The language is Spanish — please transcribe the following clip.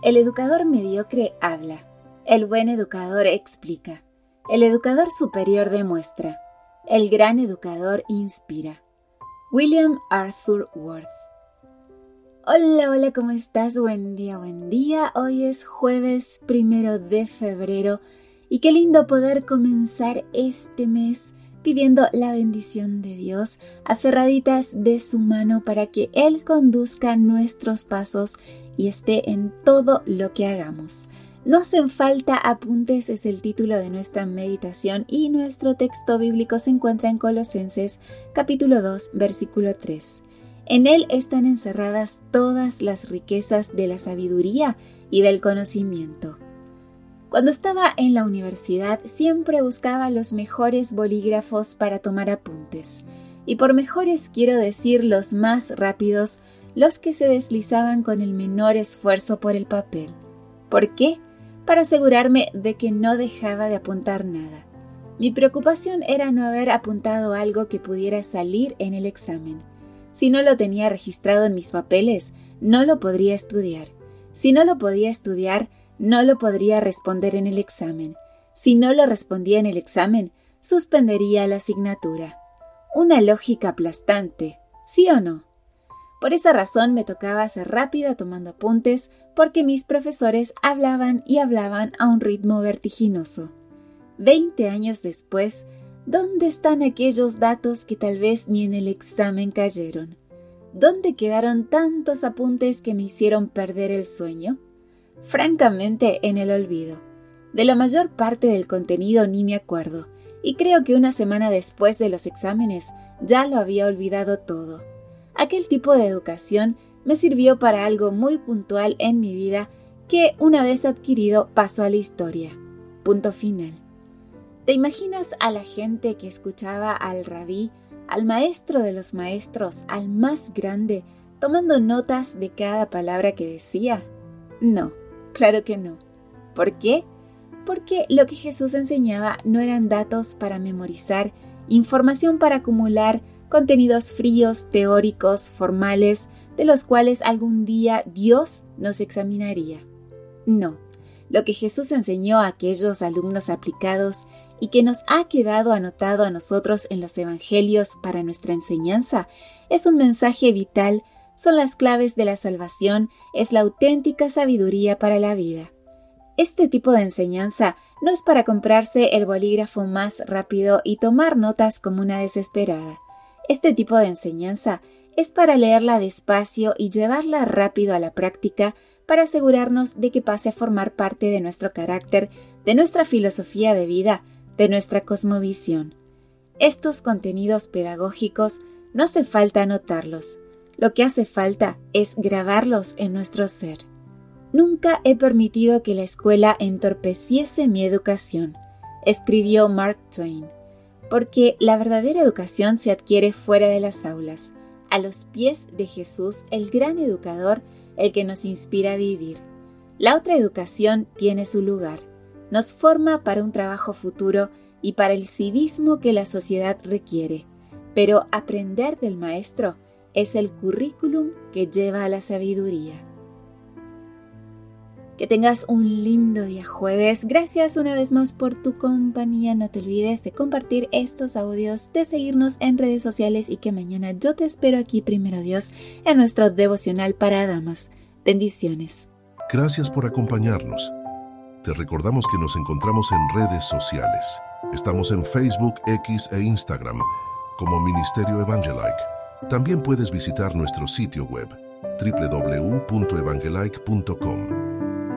El educador mediocre habla, el buen educador explica, el educador superior demuestra, el gran educador inspira. William Arthur Worth. Hola, hola, ¿cómo estás? Buen día, buen día. Hoy es jueves primero de febrero y qué lindo poder comenzar este mes pidiendo la bendición de Dios, aferraditas de su mano para que Él conduzca nuestros pasos y esté en todo lo que hagamos. No hacen falta apuntes es el título de nuestra meditación y nuestro texto bíblico se encuentra en Colosenses capítulo 2 versículo 3. En él están encerradas todas las riquezas de la sabiduría y del conocimiento. Cuando estaba en la universidad siempre buscaba los mejores bolígrafos para tomar apuntes. Y por mejores quiero decir los más rápidos, los que se deslizaban con el menor esfuerzo por el papel. ¿Por qué? Para asegurarme de que no dejaba de apuntar nada. Mi preocupación era no haber apuntado algo que pudiera salir en el examen. Si no lo tenía registrado en mis papeles, no lo podría estudiar. Si no lo podía estudiar, no lo podría responder en el examen. Si no lo respondía en el examen, suspendería la asignatura. Una lógica aplastante, ¿sí o no? Por esa razón me tocaba ser rápida tomando apuntes porque mis profesores hablaban y hablaban a un ritmo vertiginoso. Veinte años después, ¿dónde están aquellos datos que tal vez ni en el examen cayeron? ¿Dónde quedaron tantos apuntes que me hicieron perder el sueño? Francamente, en el olvido. De la mayor parte del contenido ni me acuerdo, y creo que una semana después de los exámenes ya lo había olvidado todo. Aquel tipo de educación me sirvió para algo muy puntual en mi vida que, una vez adquirido, pasó a la historia. Punto final. ¿Te imaginas a la gente que escuchaba al rabí, al maestro de los maestros, al más grande, tomando notas de cada palabra que decía? No, claro que no. ¿Por qué? Porque lo que Jesús enseñaba no eran datos para memorizar, información para acumular, contenidos fríos, teóricos, formales, de los cuales algún día Dios nos examinaría. No, lo que Jesús enseñó a aquellos alumnos aplicados y que nos ha quedado anotado a nosotros en los Evangelios para nuestra enseñanza es un mensaje vital, son las claves de la salvación, es la auténtica sabiduría para la vida. Este tipo de enseñanza no es para comprarse el bolígrafo más rápido y tomar notas como una desesperada. Este tipo de enseñanza es para leerla despacio y llevarla rápido a la práctica para asegurarnos de que pase a formar parte de nuestro carácter, de nuestra filosofía de vida, de nuestra cosmovisión. Estos contenidos pedagógicos no hace falta anotarlos, lo que hace falta es grabarlos en nuestro ser. Nunca he permitido que la escuela entorpeciese mi educación, escribió Mark Twain porque la verdadera educación se adquiere fuera de las aulas, a los pies de Jesús, el gran educador, el que nos inspira a vivir. La otra educación tiene su lugar, nos forma para un trabajo futuro y para el civismo que la sociedad requiere, pero aprender del maestro es el currículum que lleva a la sabiduría. Que tengas un lindo día jueves. Gracias una vez más por tu compañía. No te olvides de compartir estos audios, de seguirnos en redes sociales y que mañana yo te espero aquí, primero Dios, en nuestro devocional para damas. Bendiciones. Gracias por acompañarnos. Te recordamos que nos encontramos en redes sociales. Estamos en Facebook, X e Instagram como Ministerio Evangelike. También puedes visitar nuestro sitio web www.evangelike.com.